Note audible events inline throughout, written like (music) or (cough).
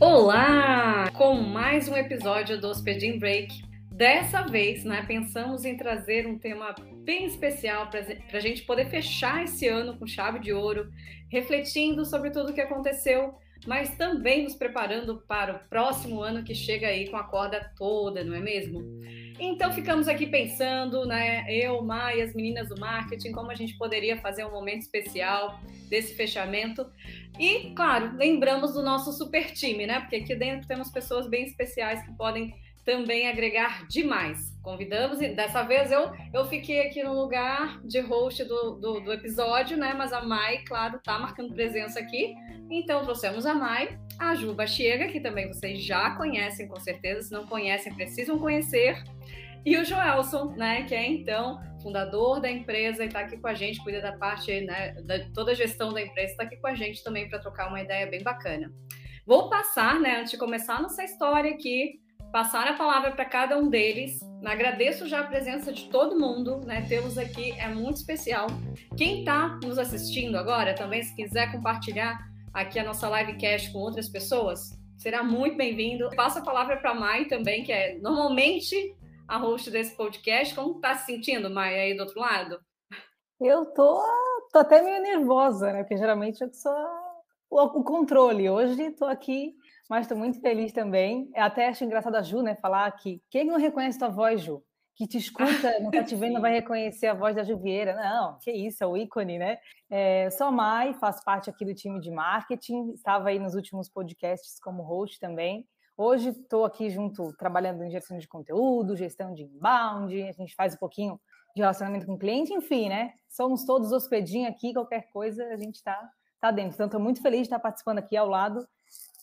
Olá! Com mais um episódio do Hospedin Break. Dessa vez, né, pensamos em trazer um tema bem especial para a gente poder fechar esse ano com chave de ouro, refletindo sobre tudo o que aconteceu, mas também nos preparando para o próximo ano que chega aí com a corda toda, não é mesmo? Então ficamos aqui pensando, né, eu, Maia, as meninas do marketing, como a gente poderia fazer um momento especial desse fechamento. E, claro, lembramos do nosso super time, né? Porque aqui dentro temos pessoas bem especiais que podem também agregar demais. Convidamos, e dessa vez eu, eu fiquei aqui no lugar de host do, do, do episódio, né? Mas a Mai, claro, tá marcando presença aqui. Então trouxemos a Mai, a Juba chega, que também vocês já conhecem com certeza, se não conhecem, precisam conhecer. E o Joelson, né, que é então fundador da empresa e está aqui com a gente, cuida da parte, né, da toda a gestão da empresa, está aqui com a gente também para trocar uma ideia bem bacana. Vou passar, né, antes de começar nossa história aqui, passar a palavra para cada um deles. Agradeço já a presença de todo mundo, né? Tê-los aqui é muito especial. Quem está nos assistindo agora, também se quiser compartilhar aqui a nossa livecast com outras pessoas, será muito bem-vindo. Passo a palavra para a Mai também, que é normalmente a host desse podcast. Como está se sentindo, Mai, aí do outro lado? Eu tô, tô até meio nervosa, né? Porque geralmente eu sou o, o controle. Hoje estou aqui mas estou muito feliz também. Eu até acho engraçado a Ju, né, falar que quem não reconhece tua voz, Ju? Que te escuta, (laughs) não está te vendo, vai reconhecer a voz da Juvieira. Não, que isso, é o ícone, né? É, sou a Mai, faço parte aqui do time de marketing, estava aí nos últimos podcasts como host também. Hoje estou aqui junto, trabalhando em gestão de conteúdo, gestão de inbound, a gente faz um pouquinho de relacionamento com o cliente, enfim, né? Somos todos hospedinhos aqui, qualquer coisa a gente está tá dentro. Então, estou muito feliz de estar participando aqui ao lado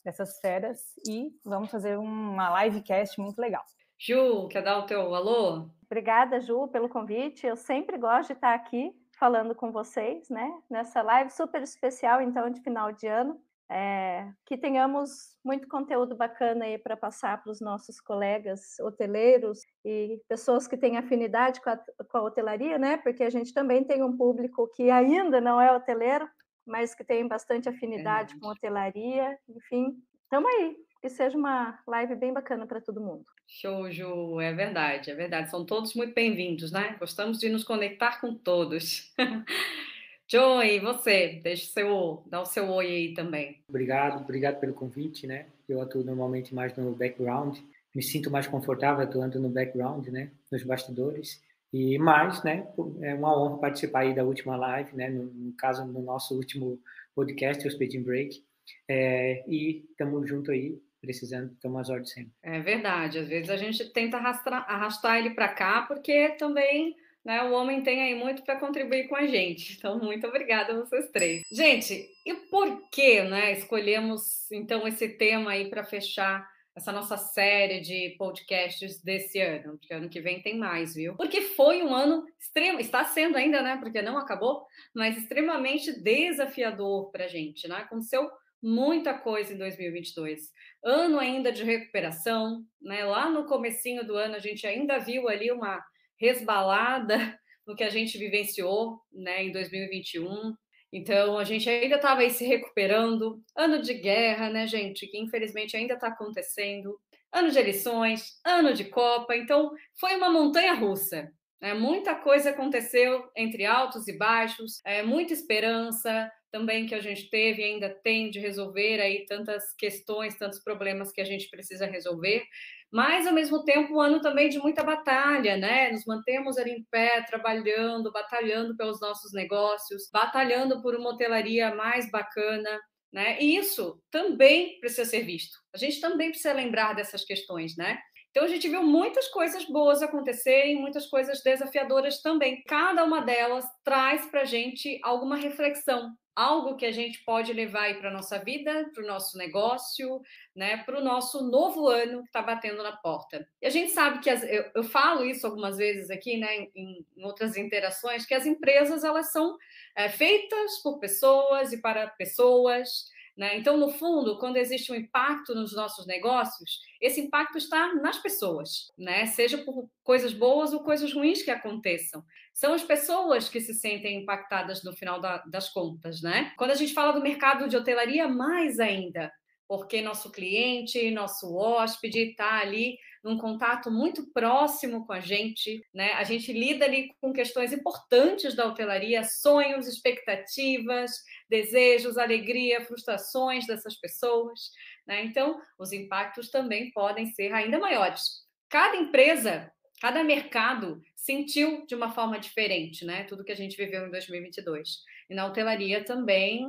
dessas férias e vamos fazer uma livecast muito legal. Ju, quer dar o teu alô? Obrigada, Ju, pelo convite. Eu sempre gosto de estar aqui falando com vocês, né? Nessa live super especial, então, de final de ano. É, que tenhamos muito conteúdo bacana aí para passar para os nossos colegas hoteleiros e pessoas que têm afinidade com a, com a hotelaria, né? Porque a gente também tem um público que ainda não é hoteleiro, mas que tem bastante afinidade é com hotelaria, enfim. Estamos aí, que seja uma live bem bacana para todo mundo. Show, Ju, é verdade, é verdade. São todos muito bem-vindos, né? Gostamos de nos conectar com todos. (laughs) Joey, você, deixa o seu, dá o seu oi aí também. Obrigado, obrigado pelo convite, né? Eu atuo normalmente mais no background, me sinto mais confortável atuando no background, né? Nos bastidores. E mais, né, é uma honra participar aí da última live, né, no, no caso, no nosso último podcast, o Speeding Break. É, e estamos junto aí, precisando tomar as ordens sempre. É verdade, às vezes a gente tenta arrastar, arrastar ele para cá, porque também né, o homem tem aí muito para contribuir com a gente. Então, muito obrigada a vocês três. Gente, e por que né, escolhemos então esse tema aí para fechar essa nossa série de podcasts desse ano, porque ano que vem tem mais, viu? Porque foi um ano extremo, está sendo ainda, né? Porque não acabou, mas extremamente desafiador para a gente, né? Aconteceu muita coisa em 2022. Ano ainda de recuperação, né? Lá no comecinho do ano a gente ainda viu ali uma resbalada no que a gente vivenciou, né, em 2021. Então, a gente ainda estava aí se recuperando. Ano de guerra, né, gente? Que infelizmente ainda está acontecendo. Ano de eleições, ano de Copa. Então, foi uma montanha russa. Né? Muita coisa aconteceu entre altos e baixos, é, muita esperança também que a gente teve e ainda tem de resolver aí tantas questões, tantos problemas que a gente precisa resolver mas ao mesmo tempo um ano também de muita batalha, né? Nos mantemos ali em pé, trabalhando, batalhando pelos nossos negócios, batalhando por uma hotelaria mais bacana, né? E isso também precisa ser visto. A gente também precisa lembrar dessas questões, né? Então a gente viu muitas coisas boas acontecerem, muitas coisas desafiadoras também. Cada uma delas traz para a gente alguma reflexão, algo que a gente pode levar para a nossa vida, para o nosso negócio, né, para o nosso novo ano que está batendo na porta. E a gente sabe que as, eu, eu, falo isso algumas vezes aqui, né, em, em, outras interações, que as empresas elas são é, feitas por pessoas e para pessoas. Né? Então, no fundo, quando existe um impacto nos nossos negócios, esse impacto está nas pessoas, né? seja por coisas boas ou coisas ruins que aconteçam. São as pessoas que se sentem impactadas no final da, das contas. Né? Quando a gente fala do mercado de hotelaria, mais ainda. porque nosso cliente, nosso hóspede está ali num contato muito próximo com a gente, né? A gente lida ali com questões importantes da hotelaria, sonhos, expectativas, desejos, alegria, frustrações dessas pessoas, né? Então, os impactos também podem ser ainda maiores. Cada empresa, cada mercado sentiu de uma forma diferente, né? Tudo que a gente viveu em 2022. E na hotelaria também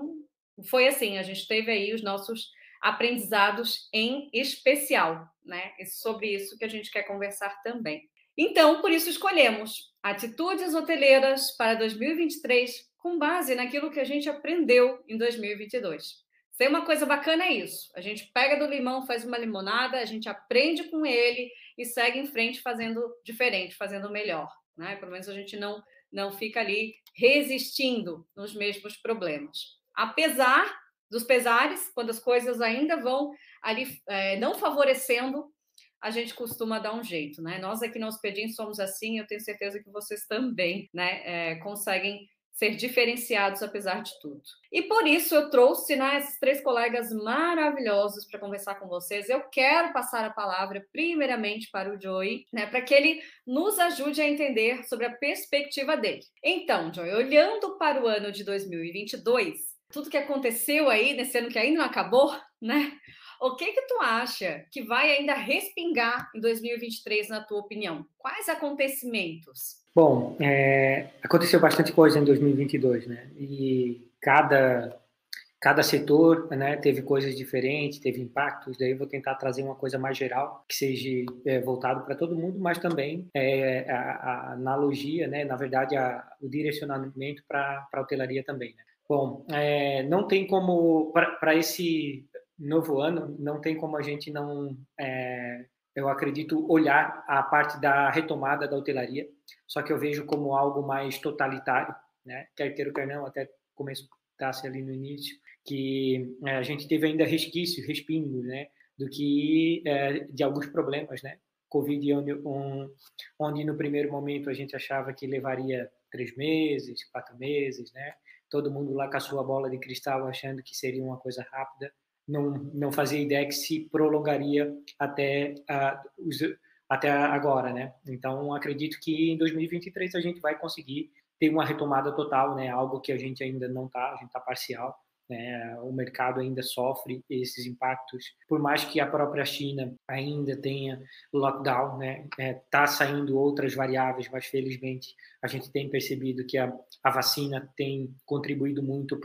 foi assim, a gente teve aí os nossos aprendizados em especial, né? E sobre isso que a gente quer conversar também. Então, por isso escolhemos atitudes hoteleiras para 2023 com base naquilo que a gente aprendeu em 2022. Tem uma coisa bacana é isso. A gente pega do limão, faz uma limonada, a gente aprende com ele e segue em frente fazendo diferente, fazendo melhor, né? Pelo menos a gente não não fica ali resistindo nos mesmos problemas. Apesar dos pesares, quando as coisas ainda vão ali é, não favorecendo, a gente costuma dar um jeito, né? Nós aqui no Hospedim somos assim, eu tenho certeza que vocês também, né, é, conseguem ser diferenciados apesar de tudo. E por isso eu trouxe né, esses três colegas maravilhosos para conversar com vocês. Eu quero passar a palavra primeiramente para o Joey, né, para que ele nos ajude a entender sobre a perspectiva dele. Então, Joey, olhando para o ano de 2022, tudo que aconteceu aí nesse ano que ainda não acabou, né? O que que tu acha que vai ainda respingar em 2023, na tua opinião? Quais acontecimentos? Bom, é, aconteceu bastante coisa em 2022, né? E cada cada setor né, teve coisas diferentes, teve impactos. Daí eu vou tentar trazer uma coisa mais geral, que seja é, voltado para todo mundo, mas também é, a, a, analogia, né, na verdade, a, o direcionamento para a hotelaria também. Né? Bom, é, não tem como, para esse novo ano, não tem como a gente não, é, eu acredito, olhar a parte da retomada da hotelaria, só que eu vejo como algo mais totalitário, né? quer queira, quer não, até comentasse ali no início, que é, a gente teve ainda resquícios, respingos, né? do que é, de alguns problemas, né? Covid, onde, um, onde no primeiro momento a gente achava que levaria três meses, quatro meses, né? Todo mundo lá com a sua bola de cristal achando que seria uma coisa rápida, não, não fazia ideia que se prolongaria até, uh, até agora, né? Então, acredito que em 2023 a gente vai conseguir ter uma retomada total, né? Algo que a gente ainda não está, a gente está parcial, né? O mercado ainda sofre esses impactos, por mais que a própria China ainda tenha lockdown, né? É, tá saindo outras variáveis, mas felizmente a gente tem percebido que a, a vacina tem contribuído muito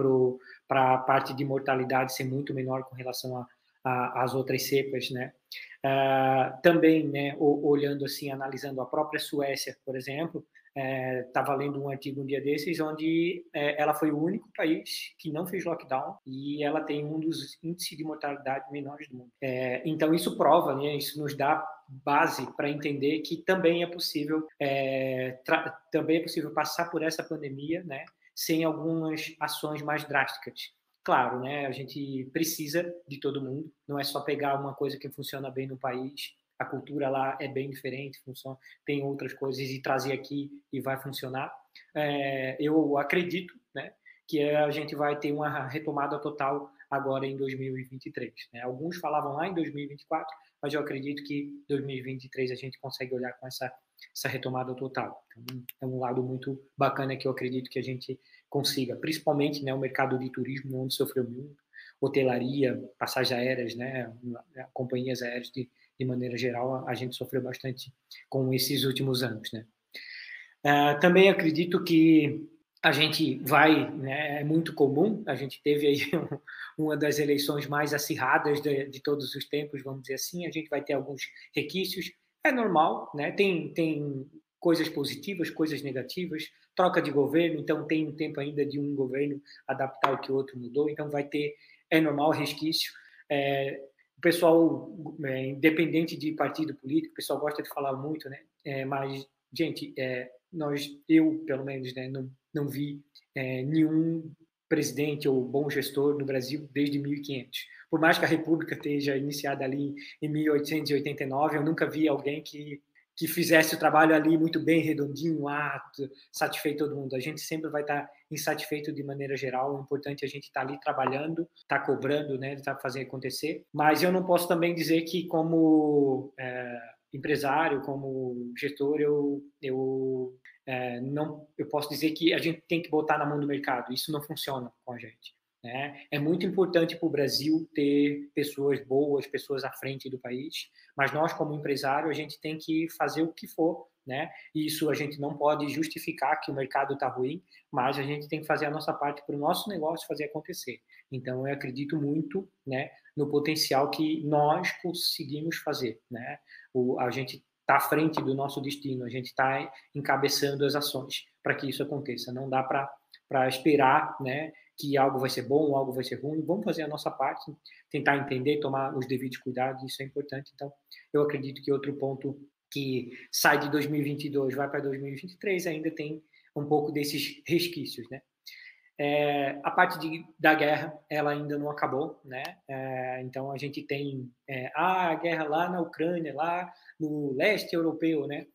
para a parte de mortalidade ser muito menor com relação a às outras cepas, né? Uh, também, né, olhando assim, analisando a própria Suécia, por exemplo, estava é, lendo um artigo um dia desses onde é, ela foi o único país que não fez lockdown e ela tem um dos índices de mortalidade menores do mundo. É, então isso prova, né, isso nos dá base para entender que também é possível é, também é possível passar por essa pandemia, né, sem algumas ações mais drásticas. Claro, né, a gente precisa de todo mundo, não é só pegar uma coisa que funciona bem no país a cultura lá é bem diferente, funciona, tem outras coisas e trazer aqui e vai funcionar. É, eu acredito, né, que a gente vai ter uma retomada total agora em 2023. Né? Alguns falavam lá em 2024, mas eu acredito que 2023 a gente consegue olhar com essa essa retomada total. Então, é um lado muito bacana que eu acredito que a gente consiga, principalmente né, o mercado de turismo, onde sofreu muito, hotelaria, passagens aéreas, né, companhias aéreas de, de maneira geral, a gente sofreu bastante com esses últimos anos, né. Uh, também acredito que a gente vai, né, é muito comum, a gente teve aí (laughs) um, uma das eleições mais acirradas de, de, todos os tempos, vamos dizer assim, a gente vai ter alguns requisitos, é normal, né, tem, tem coisas positivas, coisas negativas, troca de governo, então tem um tempo ainda de um governo adaptar o que o outro mudou, então vai ter, é normal, resquício, é, pessoal, é, independente de partido político, o pessoal gosta de falar muito, né? É, mas, gente, é, nós, eu, pelo menos, né, não, não vi é, nenhum presidente ou bom gestor no Brasil desde 1500. Por mais que a República esteja iniciada ali em 1889, eu nunca vi alguém que que fizesse o trabalho ali muito bem, redondinho, satisfeito todo mundo. A gente sempre vai estar insatisfeito de maneira geral. O importante é a gente estar ali trabalhando, estar cobrando, né, estar fazendo acontecer. Mas eu não posso também dizer que como é, empresário, como gestor, eu, eu é, não, eu posso dizer que a gente tem que botar na mão do mercado. Isso não funciona com a gente. Né? É muito importante para o Brasil ter pessoas boas, pessoas à frente do país, mas nós, como empresário, a gente tem que fazer o que for. Né? Isso a gente não pode justificar que o mercado está ruim, mas a gente tem que fazer a nossa parte para o nosso negócio fazer acontecer. Então, eu acredito muito né, no potencial que nós conseguimos fazer. Né? O, a gente está à frente do nosso destino, a gente está encabeçando as ações para que isso aconteça. Não dá para esperar né, que algo vai ser bom, algo vai ser ruim. Vamos fazer a nossa parte, tentar entender, tomar os devidos cuidados, isso é importante. Então, eu acredito que outro ponto que sai de 2022 vai para 2023 ainda tem um pouco desses resquícios, né? É, a parte de, da guerra, ela ainda não acabou, né? É, então a gente tem é, a guerra lá na Ucrânia, lá no leste europeu, né?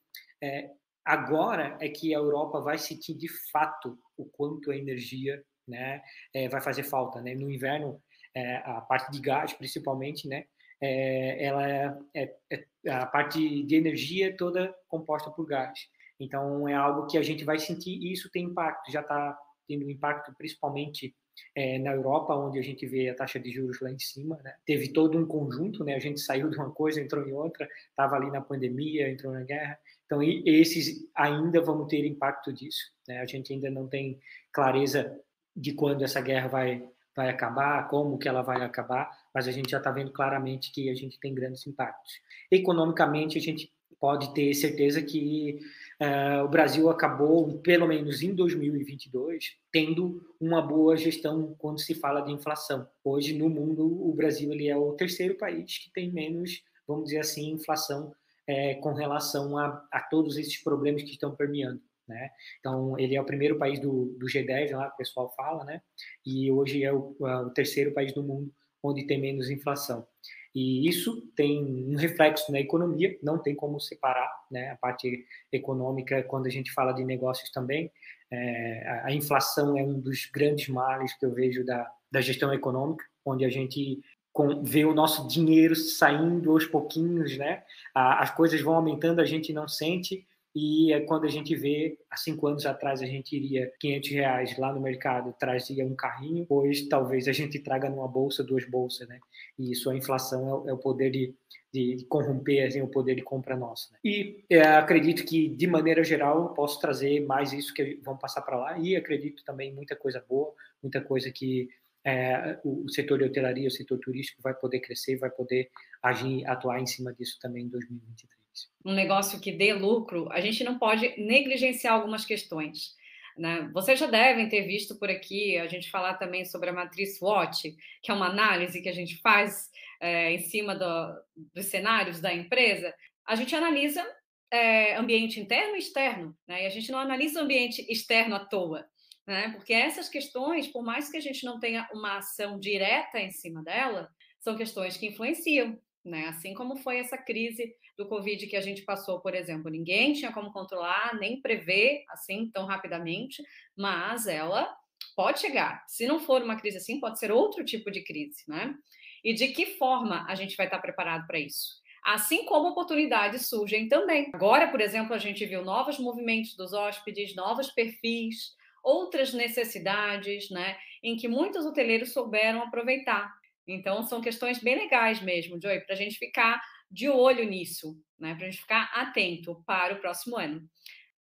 É, agora é que a Europa vai sentir de fato o quanto a energia né, é, vai fazer falta, né? No inverno, é, a parte de gás, principalmente, né? É, ela é, é, é, a parte de energia toda composta por gás. Então é algo que a gente vai sentir e isso tem impacto. Já está tendo impacto, principalmente é, na Europa, onde a gente vê a taxa de juros lá em cima. Né? Teve todo um conjunto, né? A gente saiu de uma coisa, entrou em outra, estava ali na pandemia, entrou na guerra. Então esses ainda vão ter impacto disso. Né? A gente ainda não tem clareza de quando essa guerra vai vai acabar, como que ela vai acabar, mas a gente já está vendo claramente que a gente tem grandes impactos. Economicamente, a gente pode ter certeza que uh, o Brasil acabou, pelo menos em 2022, tendo uma boa gestão quando se fala de inflação. Hoje, no mundo, o Brasil ele é o terceiro país que tem menos, vamos dizer assim, inflação é, com relação a, a todos esses problemas que estão permeando. Né? Então, ele é o primeiro país do, do G10, lá que o pessoal fala, né? e hoje é o, o, terceiro país do mundo onde tem menos inflação. E isso tem um reflexo na economia, não tem como separar né? a parte econômica quando a gente fala de negócios também. É, a, a inflação é um dos grandes males que eu vejo da, da gestão econômica, onde a gente com, vê o nosso dinheiro saindo aos pouquinhos, né? as coisas vão aumentando, a gente não sente, e é quando a gente vê, há cinco anos atrás a gente iria 500 reais lá no mercado, trazia um carrinho, hoje talvez a gente traga numa bolsa, duas bolsas, né? E isso, a inflação é, é o poder de, de corromper assim, o poder de compra nosso. Né? E é, acredito que, de maneira geral, posso trazer mais isso que vão passar para lá, e acredito também muita coisa boa, muita coisa que é, o setor de hotelaria, o setor turístico vai poder crescer, vai poder agir, atuar em cima disso também em 2023 um negócio que dê lucro, a gente não pode negligenciar algumas questões. Né? Vocês já devem ter visto por aqui a gente falar também sobre a matriz SWOT, que é uma análise que a gente faz é, em cima do, dos cenários da empresa. A gente analisa é, ambiente interno e externo, né? e a gente não analisa o ambiente externo à toa. Né? Porque essas questões, por mais que a gente não tenha uma ação direta em cima dela, são questões que influenciam, né? Assim como foi essa crise do Covid que a gente passou, por exemplo. Ninguém tinha como controlar, nem prever assim tão rapidamente, mas ela pode chegar. Se não for uma crise assim, pode ser outro tipo de crise, né? E de que forma a gente vai estar preparado para isso? Assim como oportunidades surgem também. Agora, por exemplo, a gente viu novos movimentos dos hóspedes, novos perfis, outras necessidades, né, em que muitos hoteleiros souberam aproveitar. Então, são questões bem legais mesmo, Joy, para a gente ficar de olho nisso, né? Para a gente ficar atento para o próximo ano.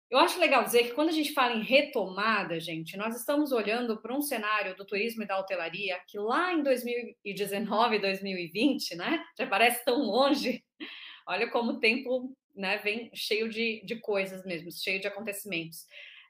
Eu acho legal dizer que quando a gente fala em retomada, gente, nós estamos olhando para um cenário do turismo e da hotelaria que lá em 2019, 2020, né? Já parece tão longe. Olha como o tempo né, vem cheio de, de coisas mesmo, cheio de acontecimentos.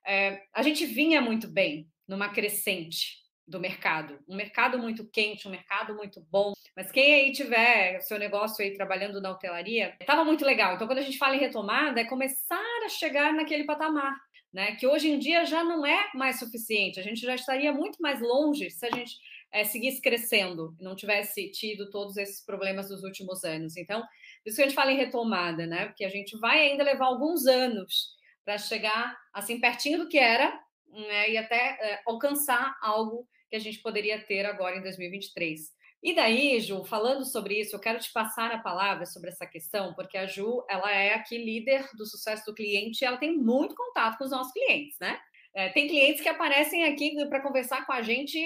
É, a gente vinha muito bem numa crescente, do mercado. Um mercado muito quente, um mercado muito bom. Mas quem aí tiver seu negócio aí trabalhando na hotelaria, estava muito legal. Então, quando a gente fala em retomada, é começar a chegar naquele patamar. Né, que hoje em dia já não é mais suficiente. A gente já estaria muito mais longe se a gente é, seguisse crescendo, não tivesse tido todos esses problemas dos últimos anos. Então, por isso que a gente fala em retomada, né? Porque a gente vai ainda levar alguns anos para chegar assim pertinho do que era né? e até é, alcançar algo a gente poderia ter agora em 2023. E daí, Ju, falando sobre isso, eu quero te passar a palavra sobre essa questão, porque a Ju, ela é aqui líder do sucesso do cliente, e ela tem muito contato com os nossos clientes, né? É, tem clientes que aparecem aqui para conversar com a gente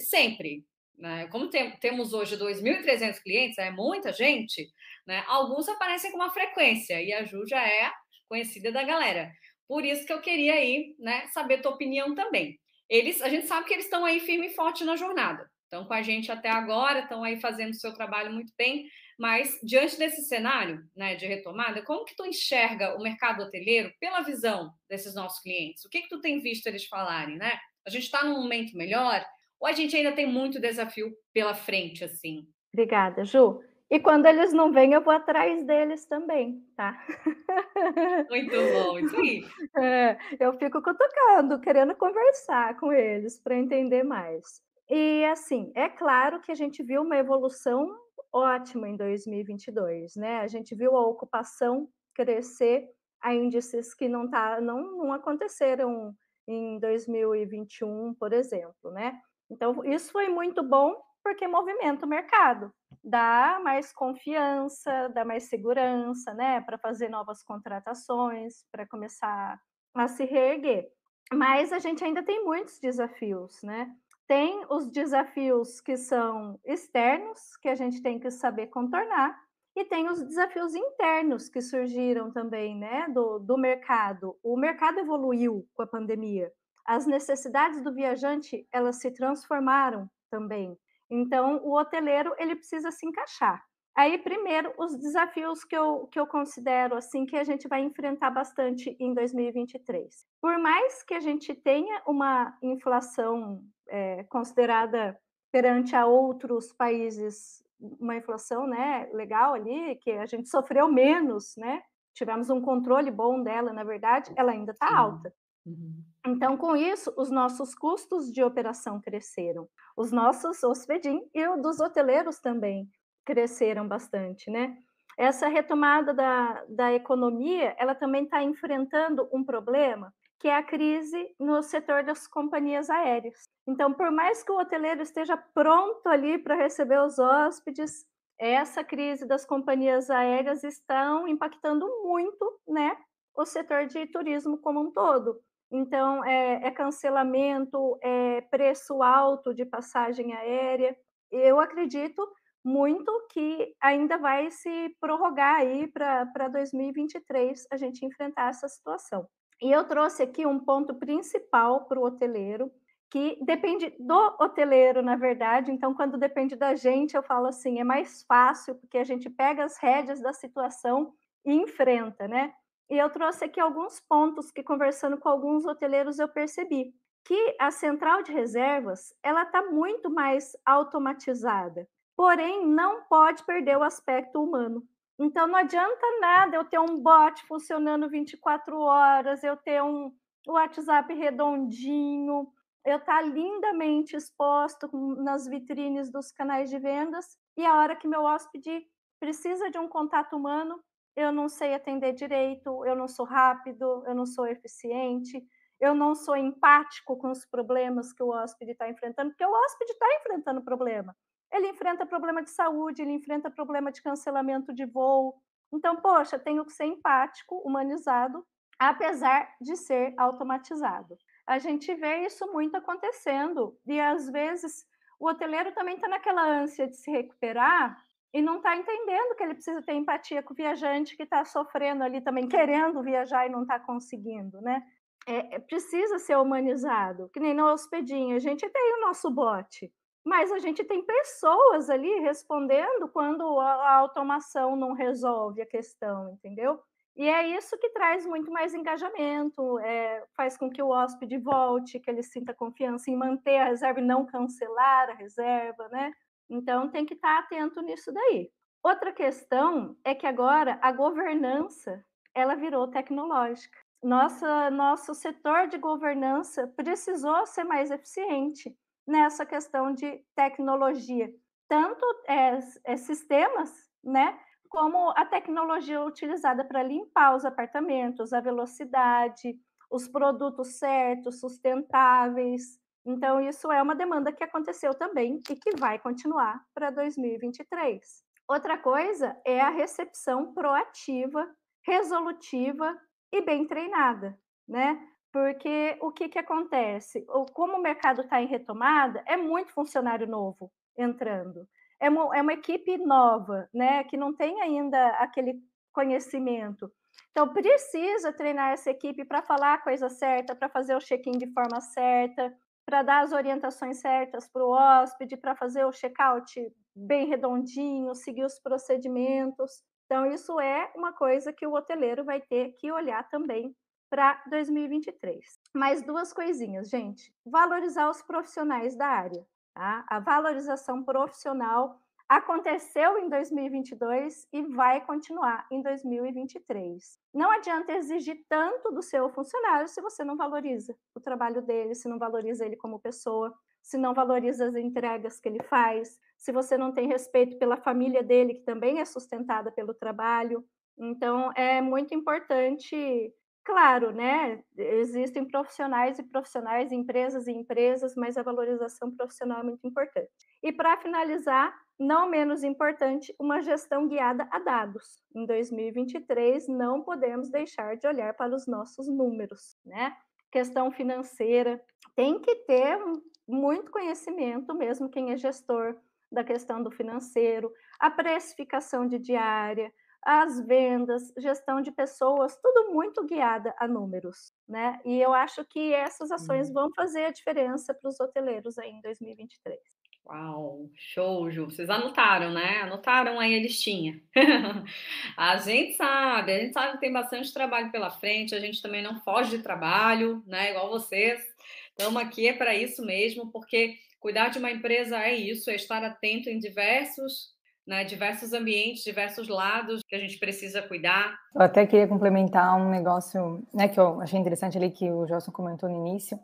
sempre. Né? Como tem, temos hoje 2.300 clientes, é muita gente, né? alguns aparecem com uma frequência, e a Ju já é conhecida da galera. Por isso que eu queria aí, né, saber tua opinião também. Eles, a gente sabe que eles estão aí firme e forte na jornada. Estão com a gente até agora, estão aí fazendo o seu trabalho muito bem, mas diante desse cenário né, de retomada, como que tu enxerga o mercado hoteleiro pela visão desses nossos clientes? O que que tu tem visto eles falarem, né? A gente está num momento melhor ou a gente ainda tem muito desafio pela frente, assim? Obrigada, Ju. E quando eles não vêm, eu vou atrás deles também, tá? Muito bom, isso aí. (laughs) É, eu fico cutucando, querendo conversar com eles para entender mais. E assim, é claro que a gente viu uma evolução ótima em 2022, né? A gente viu a ocupação crescer a índices que não, tá, não, não aconteceram em 2021, por exemplo, né? Então, isso foi muito bom porque movimenta o mercado, dá mais confiança, dá mais segurança, né, para fazer novas contratações, para começar a se reerguer. Mas a gente ainda tem muitos desafios, né? Tem os desafios que são externos, que a gente tem que saber contornar, e tem os desafios internos que surgiram também, né, do, do mercado. O mercado evoluiu com a pandemia. As necessidades do viajante, elas se transformaram também. Então, o hoteleiro, ele precisa se encaixar. Aí, primeiro, os desafios que eu, que eu considero assim que a gente vai enfrentar bastante em 2023. Por mais que a gente tenha uma inflação é, considerada perante a outros países, uma inflação né, legal ali, que a gente sofreu menos, né? Tivemos um controle bom dela, na verdade, ela ainda está alta. Uhum. Então, com isso, os nossos custos de operação cresceram. Os nossos hospedim e o dos hoteleiros também cresceram bastante, né? Essa retomada da, da economia, ela também está enfrentando um problema, que é a crise no setor das companhias aéreas. Então, por mais que o hoteleiro esteja pronto ali para receber os hóspedes, essa crise das companhias aéreas estão impactando muito, né, o setor de turismo como um todo. Então, é, é cancelamento, é preço alto de passagem aérea. Eu acredito muito que ainda vai se prorrogar aí para 2023 a gente enfrentar essa situação. E eu trouxe aqui um ponto principal para o hoteleiro, que depende do hoteleiro, na verdade. Então, quando depende da gente, eu falo assim, é mais fácil, porque a gente pega as rédeas da situação e enfrenta, né? E eu trouxe aqui alguns pontos que, conversando com alguns hoteleiros, eu percebi que a central de reservas ela está muito mais automatizada, porém não pode perder o aspecto humano. Então não adianta nada eu ter um bot funcionando 24 horas, eu ter um WhatsApp redondinho, eu estar tá lindamente exposto nas vitrines dos canais de vendas e a hora que meu hóspede precisa de um contato humano, eu não sei atender direito, eu não sou rápido, eu não sou eficiente, eu não sou empático com os problemas que o hóspede está enfrentando, porque o hóspede está enfrentando problema. Ele enfrenta problema de saúde, ele enfrenta problema de cancelamento de voo. Então, poxa, tenho que ser empático, humanizado, apesar de ser automatizado. A gente vê isso muito acontecendo e às vezes o hoteleiro também está naquela ânsia de se recuperar e não está entendendo que ele precisa ter empatia com o viajante que está sofrendo ali também, querendo viajar e não está conseguindo, né? É, é, precisa ser humanizado, que nem no hospedinho, a gente tem o nosso bote, mas a gente tem pessoas ali respondendo quando a, automação não resolve a questão, entendeu? E é isso que traz muito mais engajamento, é, faz com que o hóspede volte, que ele sinta confiança em manter a reserva e não cancelar a reserva, né? Então, tem que estar atento nisso daí. Outra questão é que agora a governança ela virou tecnológica. Nossa, nosso setor de governança precisou ser mais eficiente. nessa questão de tecnologia, tanto é, é, sistemas, né, como a tecnologia utilizada para limpar os apartamentos, a velocidade, os produtos certos, sustentáveis. Então, isso é uma demanda que aconteceu também e que vai continuar para 2023. Outra coisa é a recepção proativa, resolutiva e bem treinada, né? Porque o que, que acontece? Como o mercado está em retomada, é muito funcionário novo entrando. É uma, é uma equipe nova, né? Que não tem ainda aquele conhecimento. Então, precisa treinar essa equipe para falar a coisa certa, para fazer o check-in de forma certa, para dar as orientações certas para o hóspede, para fazer o check-out bem redondinho, seguir os procedimentos. Então, isso é uma coisa que o hoteleiro vai ter que olhar também para 2023. Mais duas coisinhas, gente. Valorizar os profissionais da área. Tá? A valorização profissional aconteceu em 2022 e vai continuar em 2023. Não adianta exigir tanto do seu funcionário se você não valoriza o trabalho dele, se não valoriza ele como pessoa, se não valoriza as entregas que ele faz, se você não tem respeito pela família dele, que também é sustentada pelo trabalho. Então, é muito importante Claro, né? Existem profissionais e profissionais, empresas e empresas, mas a valorização profissional é muito importante. E para finalizar, não menos importante, uma gestão guiada a dados. Em 2023, não podemos deixar de olhar para os nossos números, né? Questão financeira, tem que ter muito conhecimento, mesmo quem é gestor da questão do financeiro, a precificação de diária, as vendas, gestão de pessoas, tudo muito guiada a números, né? E eu acho que essas ações hum. vão fazer a diferença para os hoteleiros aí em 2023. Uau, show, Ju. Vocês anotaram, né? Anotaram aí a listinha. (laughs) a gente sabe, a gente sabe que tem bastante trabalho pela frente, a gente também não foge de trabalho, né? Igual vocês. Estamos aqui é para isso mesmo, porque cuidar de uma empresa é isso, é estar atento em diversos né, diversos ambientes, diversos lados que a gente precisa cuidar. Eu até queria complementar um negócio né, que eu achei interessante ali que o Gelson comentou no início,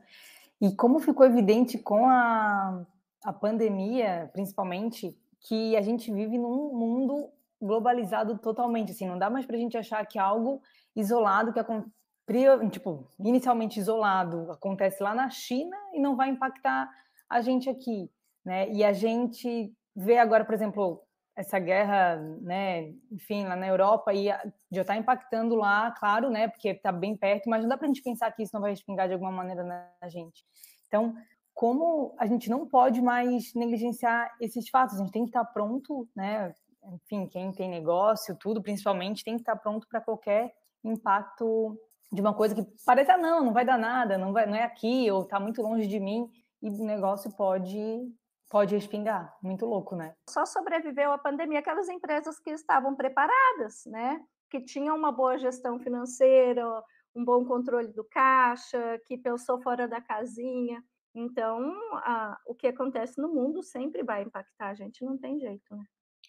e como ficou evidente com a, a pandemia, principalmente, que a gente vive num mundo globalizado totalmente, assim, não dá mais para a gente achar que algo isolado, que tipo, inicialmente isolado, acontece lá na China e não vai impactar a gente aqui, né? E a gente vê agora, por exemplo, essa guerra, né, enfim, lá na Europa e já está impactando lá, claro, né, porque está bem perto, mas não dá para a gente pensar que isso não vai respingar de alguma maneira na gente. Então, como a gente não pode mais negligenciar esses fatos, a gente tem que estar pronto, né, enfim, quem tem negócio, tudo, principalmente, tem que estar pronto para qualquer impacto de uma coisa que parece, ah, não, não vai dar nada, não, vai, não é aqui, ou está muito longe de mim, e o negócio pode pode respingar. Muito louco, né? Só sobreviveu a pandemia aquelas empresas que estavam preparadas, né? Que tinham uma boa gestão financeira, um bom controle do caixa, que pensou fora da casinha. Então, a, o que acontece no mundo sempre vai impactar a gente, não tem jeito, né?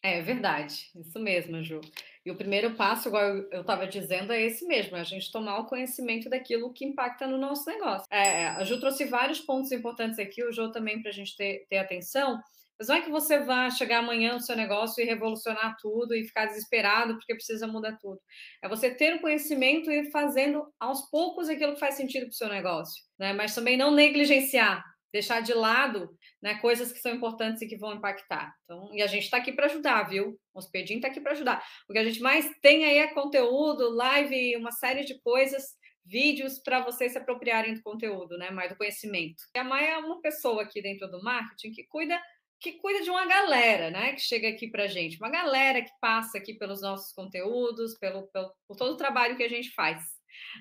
É verdade, isso mesmo, Ju. E o primeiro passo, igual eu estava dizendo, é esse mesmo, é a gente tomar o conhecimento daquilo que impacta no nosso negócio. É, a Ju trouxe vários pontos importantes aqui, o Ju também para a gente ter, ter atenção. Mas não é que você vá chegar amanhã no seu negócio e revolucionar tudo e ficar desesperado porque precisa mudar tudo. É você ter o conhecimento e ir fazendo aos poucos aquilo que faz sentido para o seu negócio, né? Mas também não negligenciar, deixar de lado né, coisas que são importantes e que vão impactar. Então, e a gente está aqui para ajudar, viu? O Hospedinho está aqui para ajudar. O que a gente mais tem aí é conteúdo, live, uma série de coisas, vídeos para vocês se apropriarem do conteúdo, né? Mais do conhecimento. E a Maia é uma pessoa aqui dentro do marketing que cuida que cuida de uma galera, né? Que chega aqui para gente, uma galera que passa aqui pelos nossos conteúdos, pelo, pelo por todo o trabalho que a gente faz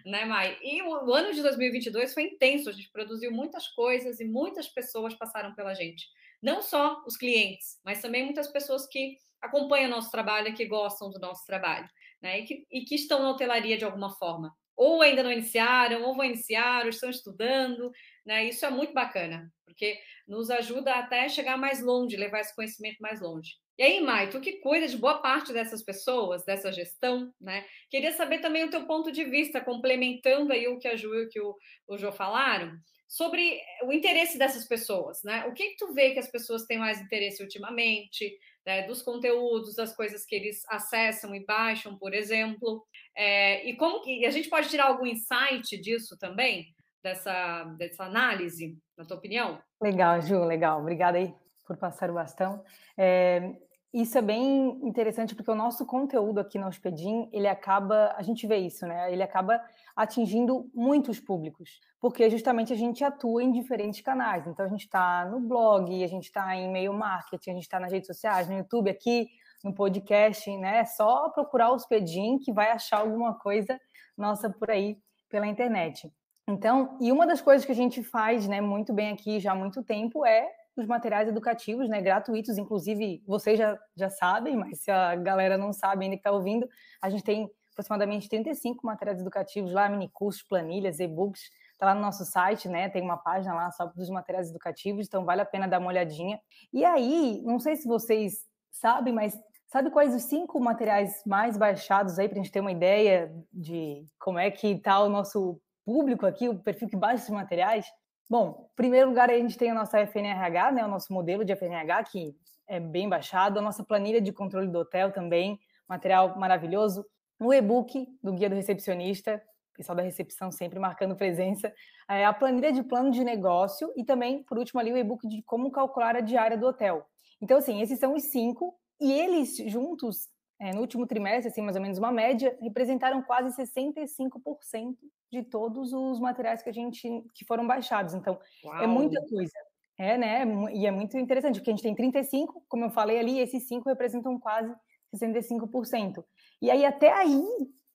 né, Mai? E o, o, ano de 2022 foi intenso, a gente produziu muitas coisas e muitas pessoas passaram pela gente. Não só os clientes, mas também muitas pessoas que acompanham o nosso trabalho que gostam do nosso trabalho, né? E que, e que estão na hotelaria de alguma forma. Ou ainda não iniciaram, ou vão iniciar, ou estão estudando, né? Isso é muito bacana, porque nos ajuda até chegar mais longe, levar esse conhecimento mais longe. E aí, Mai, tu que cuida de boa parte dessas pessoas, dessa gestão, né? Queria saber também o teu ponto de vista, complementando aí o que a Ju e o que o, o Jô falaram, sobre o interesse dessas pessoas, né? O que, que tu vê que as pessoas têm mais interesse ultimamente, né? dos conteúdos, das coisas que eles acessam e baixam, por exemplo, é, e como que e a gente pode tirar algum insight disso também, dessa, dessa análise, na tua opinião? Legal, Ju, legal. Obrigada aí por passar o bastão. É, isso é bem interessante porque o nosso conteúdo aqui no Hospedim, ele acaba, a gente vê isso, né? Ele acaba atingindo muitos públicos, porque justamente a gente atua em diferentes canais. Então a gente está no blog, a gente está em e-mail marketing, a gente está nas redes sociais, no YouTube aqui, no podcast, né? É só procurar o Hospedim que vai achar alguma coisa nossa por aí pela internet. Então, e uma das coisas que a gente faz, né, muito bem aqui já há muito tempo é os materiais educativos, né, gratuitos, inclusive vocês já, já sabem, mas se a galera não sabe ainda que está ouvindo, a gente tem aproximadamente 35 materiais educativos lá, mini cursos, planilhas, e-books, está lá no nosso site, né, tem uma página lá só dos materiais educativos, então vale a pena dar uma olhadinha. E aí, não sei se vocês sabem, mas sabe quais os cinco materiais mais baixados aí, para a gente ter uma ideia de como é que está o nosso público aqui, o perfil que baixa esses materiais? Bom, em primeiro lugar, a gente tem a nossa FNRH, né, o nosso modelo de FNRH, que é bem baixado, a nossa planilha de controle do hotel também, material maravilhoso, o e-book do Guia do Recepcionista, pessoal da recepção sempre marcando presença, é, a planilha de plano de negócio e também, por último, ali o e-book de como calcular a diária do hotel. Então, assim, esses são os cinco, e eles juntos, é, no último trimestre, assim, mais ou menos uma média, representaram quase 65% de todos os materiais que a gente que foram baixados. Então, é Uau. é muita coisa. É, né? E é muito interessante, porque a gente tem 35, como eu falei ali, esses cinco representam quase 65%. E aí, até aí,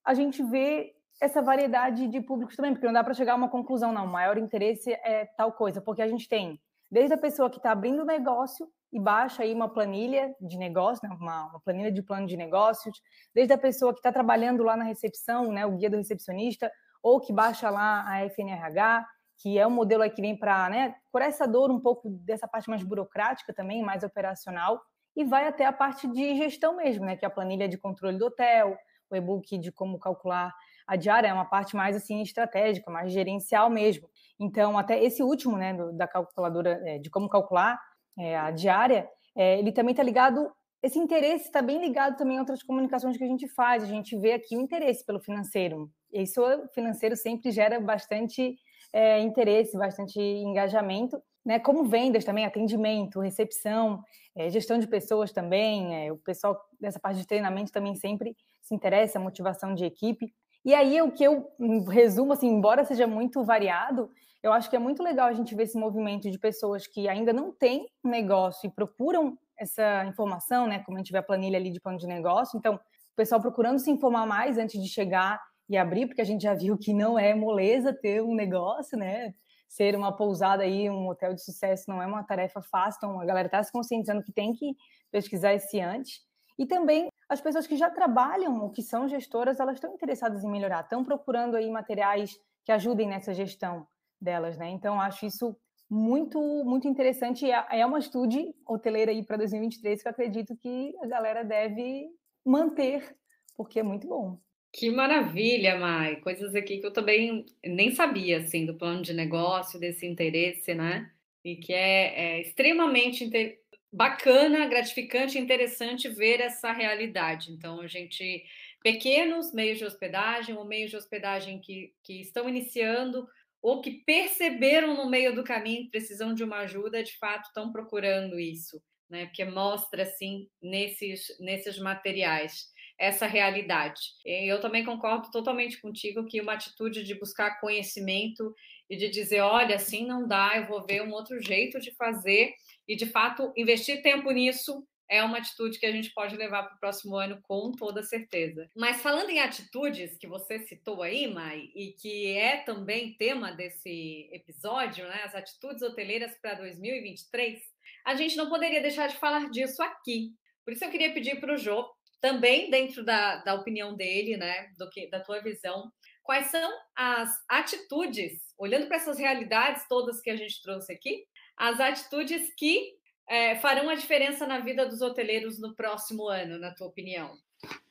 a gente vê essa variedade de públicos também, porque não dá para chegar a uma conclusão, não. O maior interesse é tal coisa, porque a gente tem desde a pessoa que está abrindo o negócio e baixa aí uma planilha de negócio, né, uma, uma, planilha de plano de negócios, desde a pessoa que está trabalhando lá na recepção, né, o guia do recepcionista, ou que baixa lá a FNRH, que é um modelo aí que vem para né, por essa dor um pouco dessa parte mais burocrática também, mais operacional, e vai até a parte de gestão mesmo, né, que é a planilha de controle do hotel, o e-book de como calcular a diária, é uma parte mais assim estratégica, mais gerencial mesmo. Então, até esse último, né, da calculadora é, de como calcular é, a diária, é, ele também está ligado esse interesse está bem ligado também a outras comunicações que a gente faz. A gente vê aqui o interesse pelo financeiro. Isso financeiro sempre gera bastante é, interesse, bastante engajamento, né? Como vendas também, atendimento, recepção, é, gestão de pessoas também. É, o pessoal dessa parte de treinamento também sempre se interessa, motivação de equipe. E aí o que eu resumo, assim, embora seja muito variado, eu acho que é muito legal a gente ver esse movimento de pessoas que ainda não têm negócio e procuram essa informação, né? Como a gente vê a planilha ali de plano de negócio. Então, o pessoal procurando se informar mais antes de chegar e abrir, porque a gente já viu que não é moleza ter um negócio, né? Ser uma pousada aí, um hotel de sucesso não é uma tarefa fácil, então a galera está se conscientizando que tem que pesquisar esse antes. E também as pessoas que já trabalham ou que são gestoras, elas estão interessadas em melhorar, estão procurando aí materiais que ajudem nessa gestão delas, né? Então acho isso muito, muito interessante. É, é uma estude hoteleira aí para 2023 que eu acredito que a galera deve manter, porque é muito bom. Que maravilha, Mai. Coisas aqui que eu também nem sabia, assim, do plano de negócio, desse interesse, né? E que é, é extremamente inter... bacana, gratificante, interessante ver essa realidade. Então, a gente, pequenos meios de hospedagem ou meios de hospedagem que, que estão iniciando ou que perceberam no meio do caminho que precisam de uma ajuda, de fato estão procurando isso, né? Porque mostra assim nesses nesses materiais essa realidade. Eu também concordo totalmente contigo que uma atitude de buscar conhecimento e de dizer, olha, assim não dá, eu vou ver um outro jeito de fazer e de fato investir tempo nisso é uma atitude que a gente pode levar para o próximo ano com toda certeza. Mas falando em atitudes que você citou aí, Mai, e que é também tema desse episódio, né, as atitudes hoteleiras para 2023, a gente não poderia deixar de falar disso aqui. Por isso eu queria pedir para o Jô, também dentro da, da opinião dele, né, do que da tua visão, quais são as atitudes, olhando para essas realidades todas que a gente trouxe aqui, as atitudes que é, farão a diferença na vida dos hoteleiros no próximo ano, na tua opinião?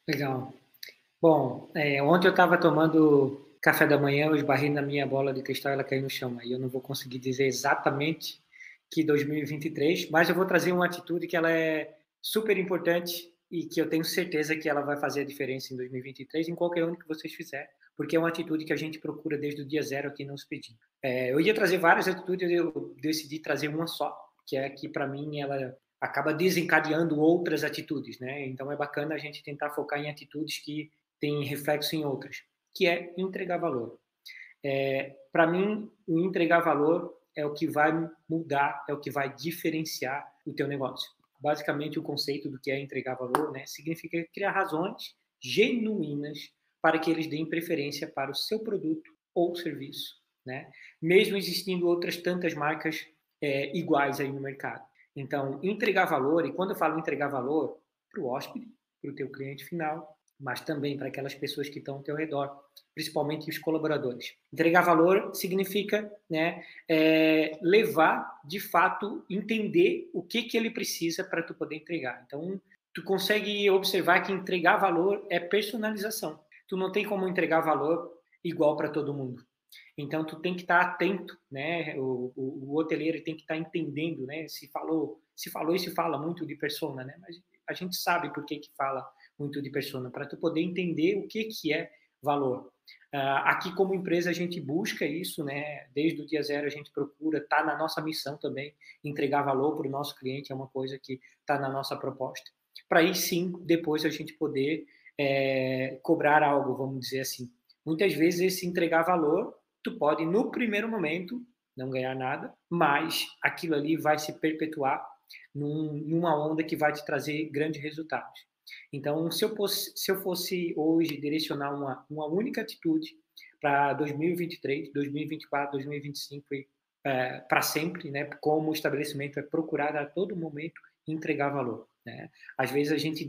Legal. Bom, é, ontem eu estava tomando café da manhã, eu esbarrei na minha bola de cristal ela caiu no chão. Aí eu não vou conseguir dizer exatamente que 2023, mas eu vou trazer uma atitude que ela é super importante e que eu tenho certeza que ela vai fazer a diferença em 2023 em qualquer um que vocês fizerem, porque é uma atitude que a gente procura desde o dia zero aqui nos pedindo. É, eu ia trazer várias atitudes, eu decidi trazer uma só, que é que para mim ela acaba desencadeando outras atitudes, né? Então é bacana a gente tentar focar em atitudes que têm reflexo em outras, que é entregar valor. É, para mim, o entregar valor é o que vai mudar, é o que vai diferenciar o teu negócio. Basicamente, o conceito do que é entregar valor, né, significa criar razões genuínas para que eles deem preferência para o seu produto ou serviço, né? Mesmo existindo outras tantas marcas é, iguais aí no mercado. Então, entregar valor, e quando eu falo entregar valor, para o hóspede, para o teu cliente final, mas também para aquelas pessoas que estão ao teu redor, principalmente os colaboradores. Entregar valor significa né, é, levar, de fato, entender o que, que ele precisa para tu poder entregar. Então, tu consegue observar que entregar valor é personalização. Tu não tem como entregar valor igual para todo mundo. Então, tu tem que estar tá atento, né? O, o, o hoteleiro tem que estar tá entendendo, né? Se falou, se falou e se fala muito de persona, né? Mas a gente sabe por que que fala muito de persona, para tu poder entender o que, que é valor. Uh, aqui, como empresa, a gente busca isso, né? Desde o dia zero, a gente procura, está na nossa missão também, entregar valor para o nosso cliente, é uma coisa que está na nossa proposta. Para aí sim, depois a gente poder é, cobrar algo, vamos dizer assim. Muitas vezes, esse entregar valor, tu pode, no primeiro momento, não ganhar nada, mas aquilo ali vai se perpetuar num, numa onda que vai te trazer grandes resultados. Então, se eu fosse, se eu fosse hoje direcionar uma, uma única atitude para 2023, 2024, 2025 e é, para sempre, né? Como o estabelecimento é procurar a todo momento entregar valor. Né? Às vezes a gente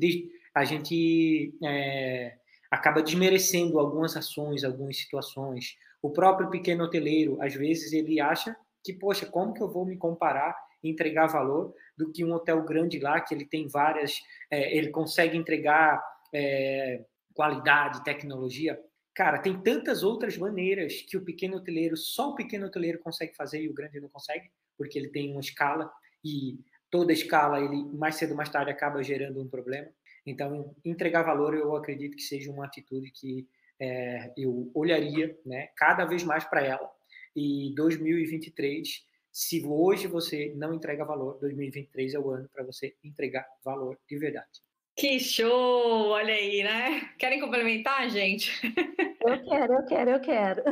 a gente é, acaba desmerecendo algumas ações, algumas situações. O próprio pequeno hoteleiro, às vezes ele acha que, poxa, como que eu vou me comparar entregar valor do que um hotel grande lá, que ele tem várias, é, ele consegue entregar é, qualidade, tecnologia. Cara, tem tantas outras maneiras que o pequeno hoteleiro, só o pequeno hoteleiro consegue fazer e o grande não consegue, porque ele tem uma escala e toda escala ele mais cedo ou mais tarde acaba gerando um problema. Então, entregar valor eu acredito que seja uma atitude que é, eu olharia, né, cada vez mais para ela. E 2023 se hoje você não entrega valor, 2023 é o ano para você entregar valor de verdade. Que show! Olha aí, né? Querem complementar, gente? Eu quero, eu quero, eu quero.